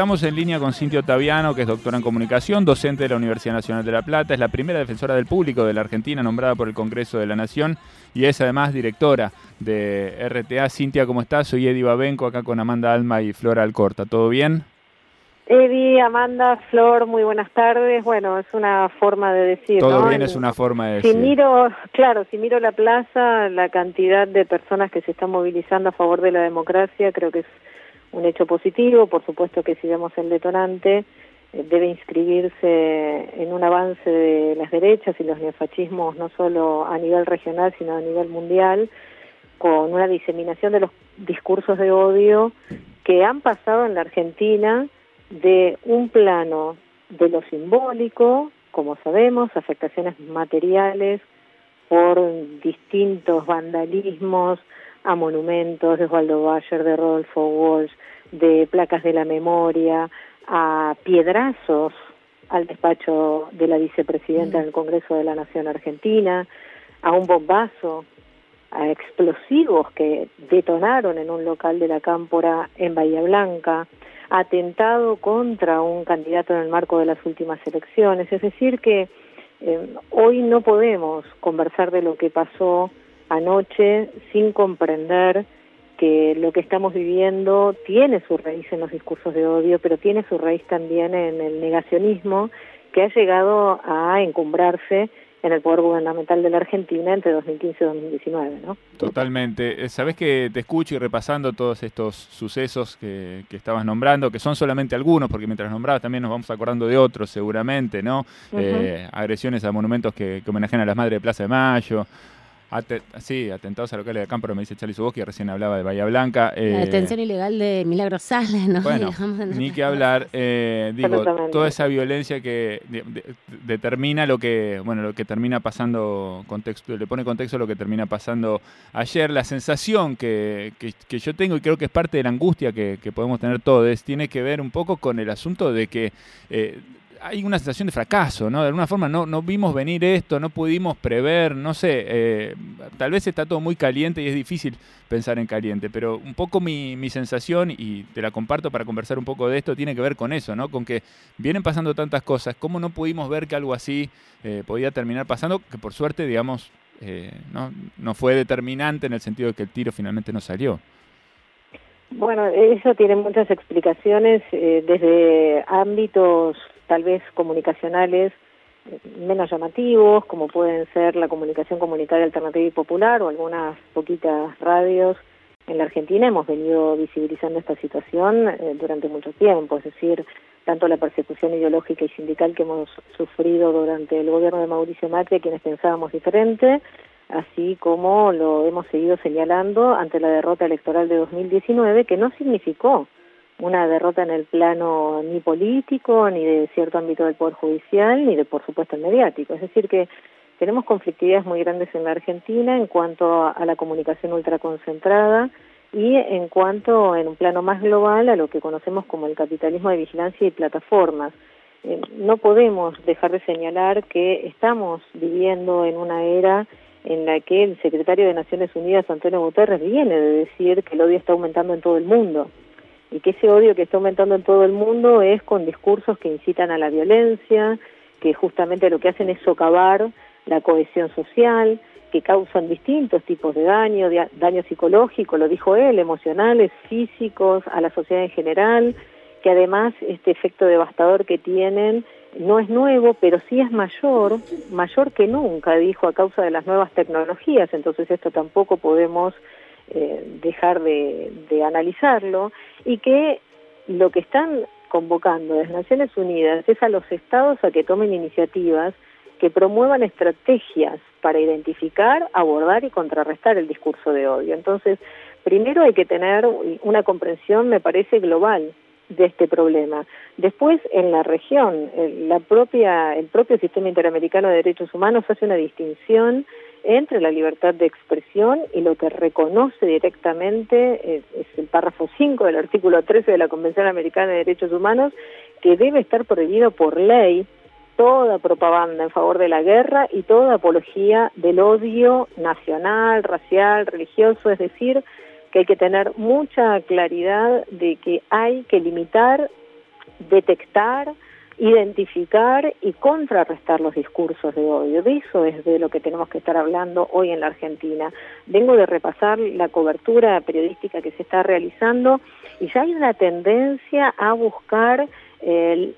estamos en línea con Cintia Otaviano, que es doctora en comunicación, docente de la Universidad Nacional de La Plata, es la primera defensora del público de la Argentina nombrada por el Congreso de la Nación y es además directora de RTA. Cintia, ¿cómo estás? Soy Eddie Babenco, acá con Amanda Alma y Flora Alcorta. ¿Todo bien? Eddie, Amanda, Flor, muy buenas tardes. Bueno, es una forma de decir. Todo bien es una forma de decir. Si miro, claro, si miro la plaza, la cantidad de personas que se están movilizando a favor de la democracia, creo que es un hecho positivo. Por supuesto que si vemos el detonante, eh, debe inscribirse en un avance de las derechas y los neofascismos, no solo a nivel regional, sino a nivel mundial, con una diseminación de los discursos de odio que han pasado en la Argentina de un plano de lo simbólico, como sabemos, afectaciones materiales por distintos vandalismos a monumentos de Osvaldo Bayer, de Rodolfo Walsh, de placas de la memoria, a piedrazos al despacho de la vicepresidenta mm. del Congreso de la Nación Argentina, a un bombazo, a explosivos que detonaron en un local de la Cámpora en Bahía Blanca, atentado contra un candidato en el marco de las últimas elecciones. Es decir, que eh, hoy no podemos conversar de lo que pasó anoche sin comprender que lo que estamos viviendo tiene su raíz en los discursos de odio, pero tiene su raíz también en el negacionismo que ha llegado a encumbrarse en el poder gubernamental de la Argentina entre 2015 y 2019, ¿no? Totalmente. Eh, Sabes que te escucho y repasando todos estos sucesos que, que, estabas nombrando, que son solamente algunos, porque mientras nombrabas también nos vamos acordando de otros seguramente, ¿no? eh, agresiones a monumentos que, que homenajean a las madres de Plaza de Mayo, sí, atentados a locales de campo, pero me dice Charlie Suboski, recién hablaba de Bahía Blanca. la eh, detención ilegal de Milagro Sales, ¿no? Bueno, ni que hablar, eh, digo, toda esa violencia que determina lo que, bueno, lo que termina pasando, contexto, le pone contexto a lo que termina pasando ayer. La sensación que, que, yo tengo, y creo que es parte de la angustia que, podemos tener todos, tiene que ver un poco con el asunto de que eh, hay una sensación de fracaso, ¿no? De alguna forma no, no vimos venir esto, no pudimos prever, no sé, eh, tal vez está todo muy caliente y es difícil pensar en caliente, pero un poco mi, mi, sensación, y te la comparto para conversar un poco de esto, tiene que ver con eso, ¿no? Con que vienen pasando tantas cosas, ¿cómo no pudimos ver que algo así eh, podía terminar pasando? Que por suerte, digamos, eh, no, no fue determinante en el sentido de que el tiro finalmente no salió. Bueno, eso tiene muchas explicaciones desde ámbitos tal vez comunicacionales eh, menos llamativos, como pueden ser la comunicación comunitaria alternativa y popular o algunas poquitas radios en la Argentina. Hemos venido visibilizando esta situación eh, durante mucho tiempo, es decir, tanto la persecución ideológica y sindical que hemos sufrido durante el gobierno de Mauricio Macri, quienes pensábamos diferente, así como lo hemos seguido señalando ante la derrota electoral de 2019, que no significó una derrota en el plano ni político, ni de cierto ámbito del Poder Judicial, ni de, por supuesto, el mediático. Es decir, que tenemos conflictividades muy grandes en la Argentina en cuanto a, la comunicación ultraconcentrada y en cuanto, en un plano más global, a lo que conocemos como el capitalismo de vigilancia y plataformas. Eh, no podemos dejar de señalar que estamos viviendo en una era en la que el secretario de Naciones Unidas, Antonio Guterres, viene de decir que el odio está aumentando en todo el mundo y que ese odio que está aumentando en todo el mundo es con discursos que incitan a la violencia, que justamente lo que hacen es socavar la cohesión social, que causan distintos tipos de daño, daño psicológico, lo dijo él, emocionales, físicos, a la sociedad en general, que además este efecto devastador que tienen no es nuevo, pero sí es mayor, mayor que nunca, dijo, a causa de las nuevas tecnologías, entonces esto tampoco podemos eh, dejar de, de analizarlo y que lo que están convocando las Naciones Unidas es a los estados a que tomen iniciativas que promuevan estrategias para identificar, abordar y contrarrestar el discurso de odio. Entonces, primero hay que tener una comprensión, me parece, global de este problema. Después, en la región, la propia, el propio sistema interamericano de derechos humanos hace una distinción entre la libertad de expresión y lo que reconoce directamente es, el párrafo 5 del artículo 13 de la Convención Americana de Derechos Humanos, que debe estar prohibido por ley toda propaganda en favor de la guerra y toda apología del odio nacional, racial, religioso, es decir, que hay que tener mucha claridad de que hay que limitar detectar, identificar y contrarrestar los discursos de odio. De eso es de lo que tenemos que estar hablando hoy en la Argentina. Vengo de repasar la cobertura periodística que se está realizando y ya hay una tendencia a buscar el,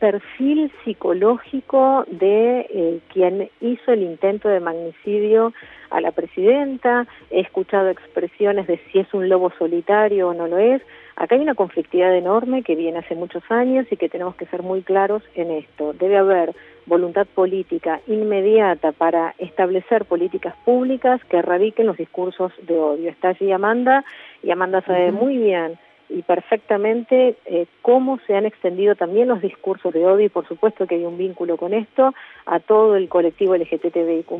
perfil psicológico de eh, quien hizo el intento de magnicidio a la presidenta, he escuchado expresiones de si es un lobo solitario o no lo es, Acá hay una conflictividad enorme que viene hace muchos años y que tenemos que ser muy claros en esto. Debe haber voluntad política inmediata para establecer políticas públicas que erradiquen los discursos de odio. Está allí Amanda y Amanda sabe muy bien y perfectamente eh, cómo se han extendido también los discursos de odio y por supuesto que hay un vínculo con esto a todo el colectivo LGTBIQ+,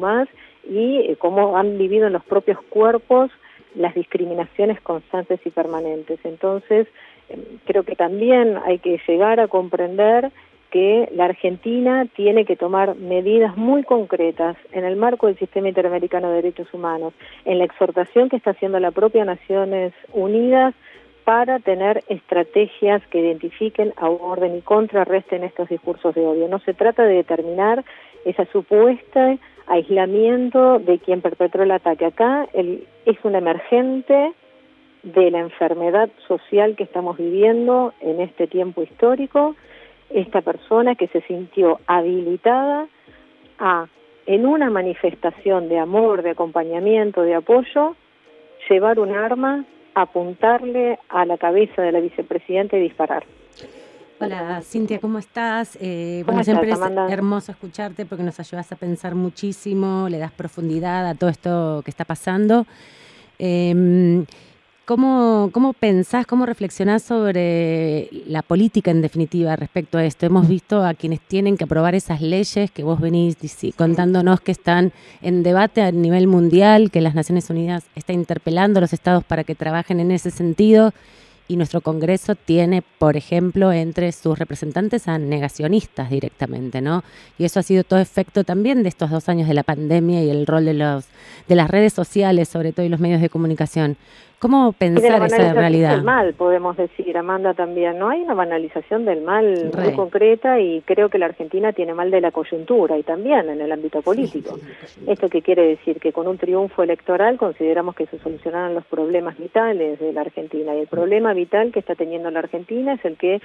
y eh, cómo han vivido en los propios cuerpos las discriminaciones constantes y permanentes. Entonces, em, creo que también hay que llegar a comprender que la Argentina tiene que tomar medidas muy concretas en el marco del sistema interamericano de derechos humanos, en la exhortación que está haciendo la propia Naciones Unidas para tener estrategias que identifiquen, aborden y contrarresten estos discursos de odio. No se trata de determinar esa supuesta aislamiento de quien perpetró el ataque. Acá el, es un emergente de la enfermedad social que estamos viviendo en este tiempo histórico, esta persona que se sintió habilitada a, en una manifestación de amor, de acompañamiento, de apoyo, llevar un arma, apuntarle a la cabeza de la vicepresidenta y disparar. Hola Cintia, ¿cómo estás? Eh, bueno, siempre es hermoso escucharte porque nos ayudas a pensar muchísimo, le das profundidad a todo esto que está pasando. Em, ¿cómo, ¿Cómo pensás, cómo reflexionás sobre la política en definitiva respecto a esto? Hemos visto a quienes tienen que aprobar esas leyes que vos venís contándonos que están en debate a nivel mundial, que las Naciones Unidas está interpelando a los estados para que trabajen en ese sentido y nuestro Congreso tiene, por ejemplo, entre sus representantes a negacionistas directamente, ¿no? Y eso ha sido todo efecto también de estos dos años de la pandemia y el rol de, los, de las redes sociales, sobre todo, y los medios de comunicación. ¿Cómo pensar esa realidad? Del mal, podemos decir, Amanda también. No hay una banalización del mal muy concreta y creo que la Argentina tiene mal de la coyuntura y también en el ámbito político. ¿Esto qué quiere decir? Que con un triunfo electoral consideramos que se solucionaron los problemas vitales de la Argentina y el problema vital que está teniendo la Argentina es el que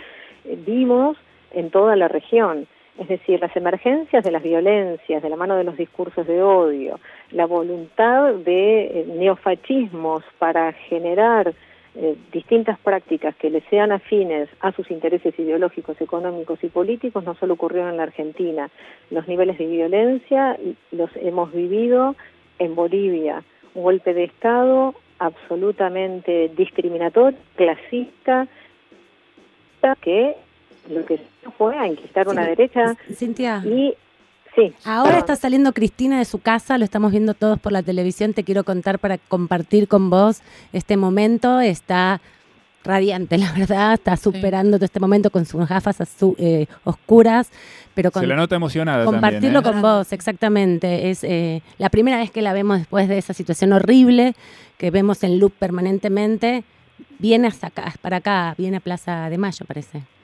vimos en toda la región es decir, las emergencias de las violencias, de la mano de los discursos de odio, la voluntad de eh, neofascismos para generar eh, distintas prácticas que le sean afines a sus intereses ideológicos, económicos y políticos no solo ocurrieron en la Argentina. Los niveles de violencia los hemos vivido en Bolivia. Un golpe de Estado absolutamente discriminatorio, clasista, que lo que fue a inquistar una derecha Cintia. y Sí. Ahora está saliendo Cristina de su casa, lo estamos viendo todos por la televisión. Te quiero contar para compartir con vos este momento. Está radiante, la verdad. Está superando todo este momento con sus gafas eh, oscuras. Pero con, Se la nota emocionada. Compartirlo también, ¿eh? con vos, exactamente. Es eh, la primera vez que la vemos después de esa situación horrible que vemos en loop permanentemente. Viene hasta acá, para acá, viene a Plaza de Mayo, parece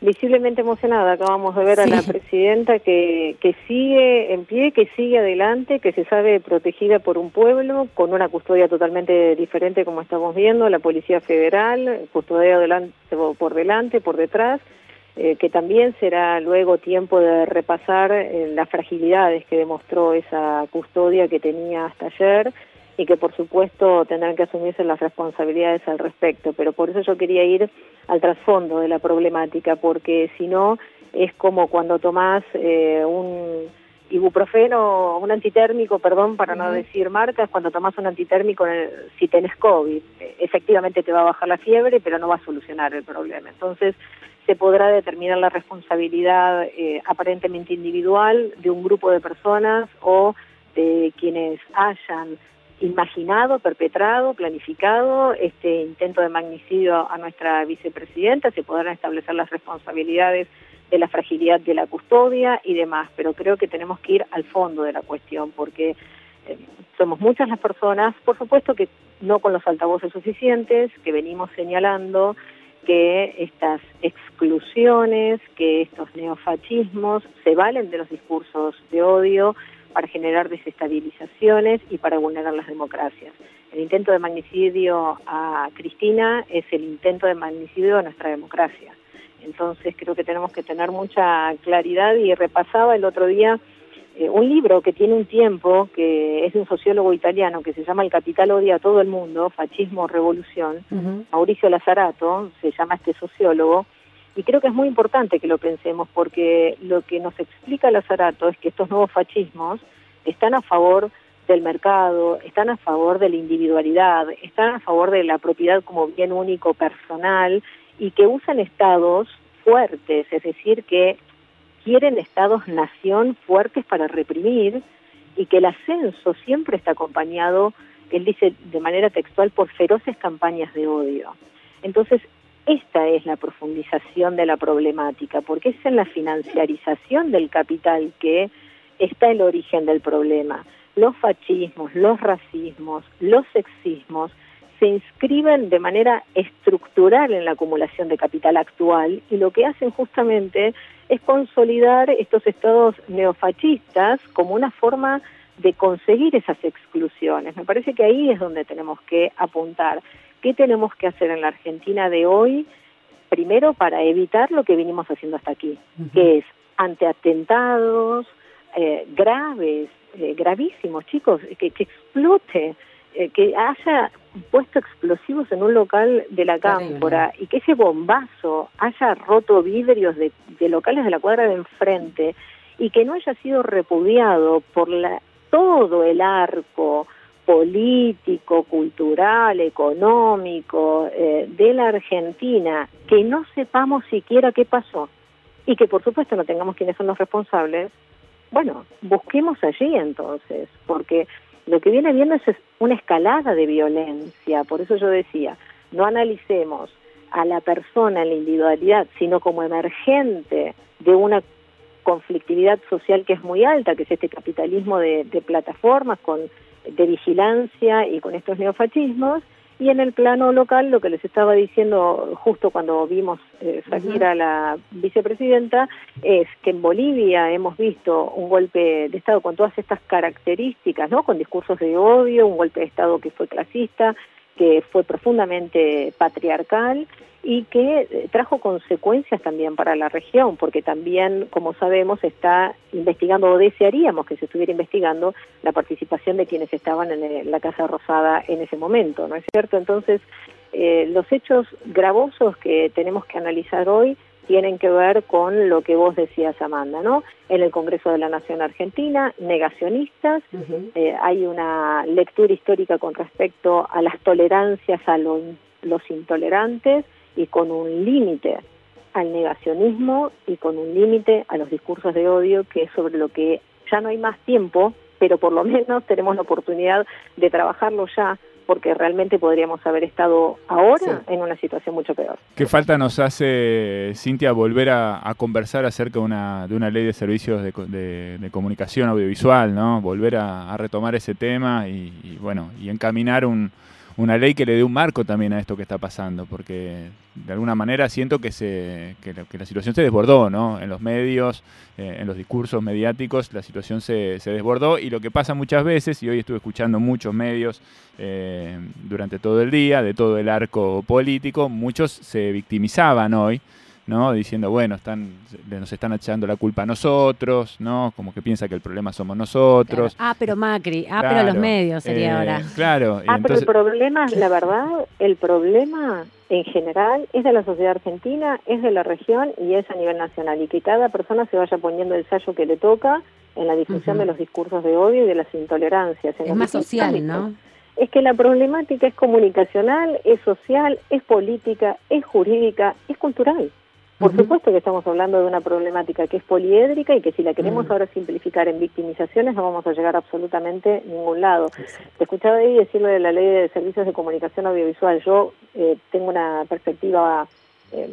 visiblemente emocionada. Acabamos de ver a la presidenta que, que sigue en pie, que sigue adelante, que se sabe protegida por un pueblo, con una custodia totalmente diferente como estamos viendo, la Policía Federal, custodia delante, por delante, por detrás, eh, que también será luego tiempo de repasar eh, las fragilidades que demostró esa custodia que tenía hasta ayer y que por supuesto tendrán que asumirse las responsabilidades al respecto. Pero por eso yo quería ir al trasfondo de la problemática, porque si no es como cuando tomás eh, un ibuprofeno, un antitérmico, perdón, para no decir marcas, cuando tomás un antitérmico si tenés COVID. Efectivamente te va a bajar la fiebre, pero no va a solucionar el problema. Entonces, se podrá determinar la responsabilidad eh, aparentemente individual de un grupo de personas o de quienes hayan imaginado, perpetrado, planificado este intento de magnicidio a nuestra vicepresidenta, se podrán establecer las responsabilidades de la fragilidad de la custodia y demás, pero creo que tenemos que ir al fondo de la cuestión porque eh, somos muchas las personas, por supuesto que no con los altavoces suficientes, que venimos señalando que estas exclusiones, que estos neofascismos se valen de los discursos de odio para generar desestabilizaciones y para vulnerar las democracias. El intento de magnicidio a Cristina es el intento de magnicidio de nuestra democracia. Entonces creo que tenemos que tener mucha claridad y repasaba el otro día eh, un libro que tiene un tiempo, que es de un sociólogo italiano que se llama El capital odia a todo el mundo, fascismo, revolución, Mauricio Lazarato, se llama este sociólogo, y creo que es muy importante que lo pensemos porque lo que nos explica Lazarato es que estos nuevos fascismos están a favor del mercado, están a favor de la individualidad, están a favor de la propiedad como bien único personal y que usan estados fuertes, es decir, que quieren estados-nación fuertes para reprimir y que el ascenso siempre está acompañado, él dice de manera textual, por feroces campañas de odio. Entonces, esta es la profundización de la problemática, porque es en la financiarización del capital que está el origen del problema. Los fascismos, los racismos, los sexismos se inscriben de manera estructural en la acumulación de capital actual y lo que hacen justamente es consolidar estos estados neofascistas como una forma de conseguir esas exclusiones. Me parece que ahí es donde tenemos que apuntar. ¿Qué tenemos que hacer en la Argentina de hoy? Primero, para evitar lo que vinimos haciendo hasta aquí, que es ante atentados eh, graves, eh, gravísimos, chicos, que, que explote eh, que haya puesto explosivos en un local de la cámpora y que ese bombazo haya roto vidrios de, locales de la cuadra de enfrente y que no haya sido repudiado por la, todo el arco político, cultural, económico eh, de la Argentina, que no sepamos siquiera qué pasó y que por supuesto no tengamos quiénes son los responsables, bueno, busquemos allí entonces, porque lo que viene viendo es una escalada de violencia, por eso yo decía, no analicemos a la persona en la individualidad, sino como emergente de una conflictividad social que es muy alta, que es este capitalismo de, de plataformas con de vigilancia y con estos neofascismos, y en el plano local, lo que les estaba diciendo justo cuando vimos eh, salir a la vicepresidenta, es que en Bolivia hemos visto un golpe de Estado con todas estas características, ¿no? Con discursos de odio, un golpe de Estado que fue clasista, que fue profundamente patriarcal y que eh, trajo consecuencias también para la región, porque también, como sabemos, está investigando o desearíamos que se estuviera investigando la participación de quienes estaban en la Casa Rosada en ese momento, ¿no es cierto? Entonces, eh, los hechos gravosos que tenemos que analizar hoy tienen que ver con lo que vos decías, Amanda, ¿no? En el Congreso de la Nación Argentina, negacionistas, eh, hay una lectura histórica con respecto a las tolerancias a los intolerantes, y con un límite al negacionismo y con un límite a los discursos de odio, que es sobre lo que ya no hay más tiempo, pero por lo menos tenemos la oportunidad de trabajarlo ya porque realmente podríamos haber estado ahora en una situación mucho peor. ¿Qué falta nos hace, Cintia, volver a, conversar acerca de una, de una ley de servicios de, comunicación audiovisual, ¿no? Volver a, retomar ese tema y, bueno, y encaminar un, una ley que le dé un marco también a esto que está pasando, porque de alguna manera siento que, se, que, la, situación se desbordó, ¿no? En los medios, eh, en los discursos mediáticos, la situación se, se, desbordó y lo que pasa muchas veces, y hoy estuve escuchando muchos medios eh, durante todo el día, de todo el arco político, muchos se victimizaban hoy ¿no? Diciendo, bueno, están, nos están echando la culpa a nosotros, ¿no? Como que piensa que el problema somos nosotros. Ah, pero Macri, ah, pero los medios sería eh, ahora. Claro. Ah, pero el problema, la verdad, el problema en general es de la sociedad argentina, es de la región y es a nivel nacional. Y que cada persona se vaya poniendo el sallo que le toca en la discusión de los discursos de odio y de las intolerancias. es más social, ¿no? Es que la problemática es comunicacional, es social, es política, es jurídica, es cultural. Por supuesto que estamos hablando de una problemática que es poliédrica y que si la queremos ahora simplificar en victimizaciones no vamos a llegar absolutamente a ningún lado. Te escuchaba ahí decirlo de la ley de servicios de comunicación audiovisual. Yo eh, tengo una perspectiva eh,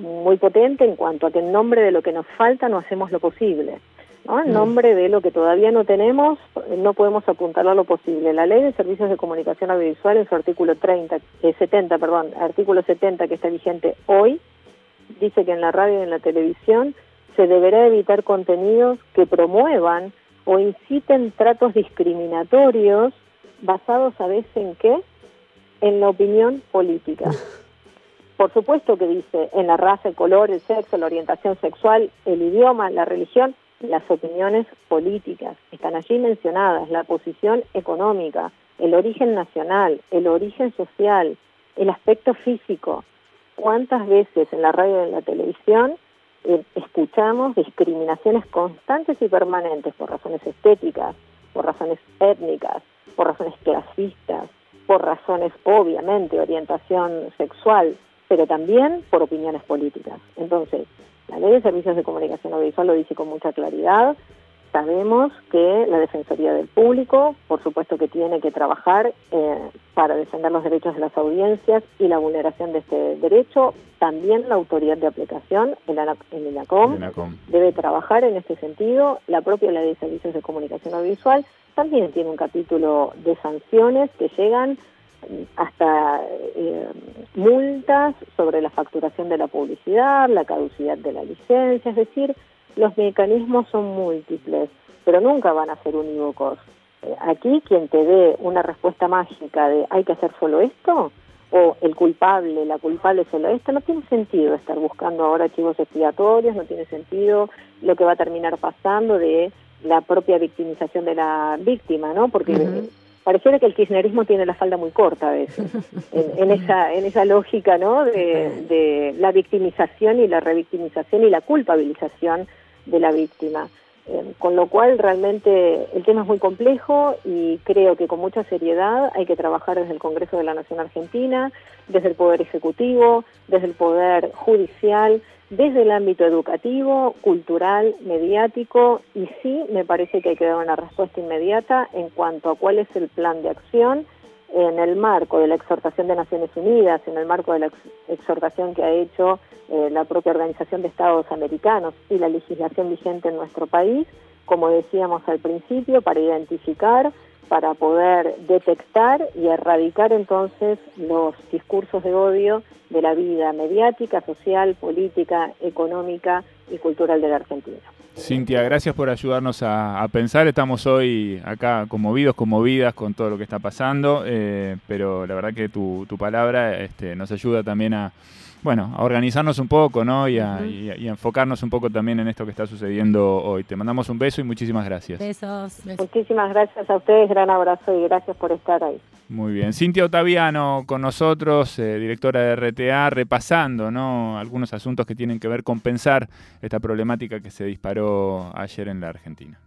muy potente en cuanto a que en nombre de lo que nos falta no hacemos lo posible. En mm. nombre de lo que todavía no tenemos, no podemos apuntar a lo posible. La Ley de Servicios de Comunicación Audiovisual en su artículo 30, eh, 70, perdón, artículo 70 que está vigente hoy, dice que en la radio y en la televisión se deberá evitar contenidos que promuevan o inciten tratos discriminatorios basados a veces en qué? En la opinión política. Por supuesto que dice en la raza, el color, el sexo, la orientación sexual, el idioma, la religión, las opiniones políticas. Están allí mencionadas la posición económica, el origen nacional, el origen social, el aspecto físico. ¿Cuántas veces en la radio y en la televisión eh, escuchamos discriminaciones constantes y permanentes por razones estéticas, por razones étnicas, por razones clasistas, por razones obviamente orientación sexual, pero también por opiniones políticas. Entonces, la ley de servicios de comunicación audiovisual lo dice con mucha claridad, Sabemos que la Defensoría del Público, por supuesto que tiene que trabajar eh, para defender los derechos de las audiencias y la vulneración de este derecho. También la autoridad de aplicación, el, el INACOM, debe trabajar en este sentido. La propia Ley de Servicios de Comunicación Audiovisual también tiene un capítulo de sanciones que llegan hasta eh, multas sobre la facturación de la publicidad, la caducidad de la licencia, es decir, los mecanismos son múltiples, pero nunca van a ser unívocos. Eh, aquí quien te dé una respuesta mágica de hay que hacer solo esto, o el culpable, la culpable solo esto, no tiene sentido estar buscando ahora archivos expiatorios, no tiene sentido lo que va a terminar pasando de la propia victimización de la víctima, ¿no? Porque pareciera que el kirchnerismo tiene la falda muy corta a veces, en, esa, en esa lógica, ¿no? De, de la victimización y la revictimización y la culpabilización de la víctima. Eh, con lo cual realmente el tema es muy complejo y creo que con mucha seriedad hay que trabajar desde el Congreso de la Nación Argentina, desde el Poder Ejecutivo, desde el Poder Judicial, desde el ámbito educativo, cultural, mediático y sí me parece que hay que dar una respuesta inmediata en cuanto a cuál es el plan de acción en el marco de la exhortación de Naciones Unidas, en el marco de la exhortación que ha hecho eh, la propia Organización de Estados Americanos y la legislación vigente en nuestro país, como decíamos al principio, para identificar, para poder detectar y erradicar entonces los discursos de odio de la vida mediática, social, política, económica y cultural de la Argentina. Cintia, gracias por ayudarnos a, pensar. Estamos hoy acá conmovidos, conmovidas con todo lo que está pasando, eh, pero la verdad que tu, tu palabra este, nos ayuda también a, bueno, a organizarnos un poco, ¿no? Y a, enfocarnos un poco también en esto que está sucediendo hoy. Te mandamos un beso y muchísimas gracias. Besos. Muchísimas gracias a ustedes, gran abrazo y gracias por estar ahí. Muy bien. Cintia Otaviano con nosotros, eh, directora de RTA, repasando, ¿no? Algunos asuntos que tienen que ver con pensar esta problemática que se disparó ayer en la Argentina.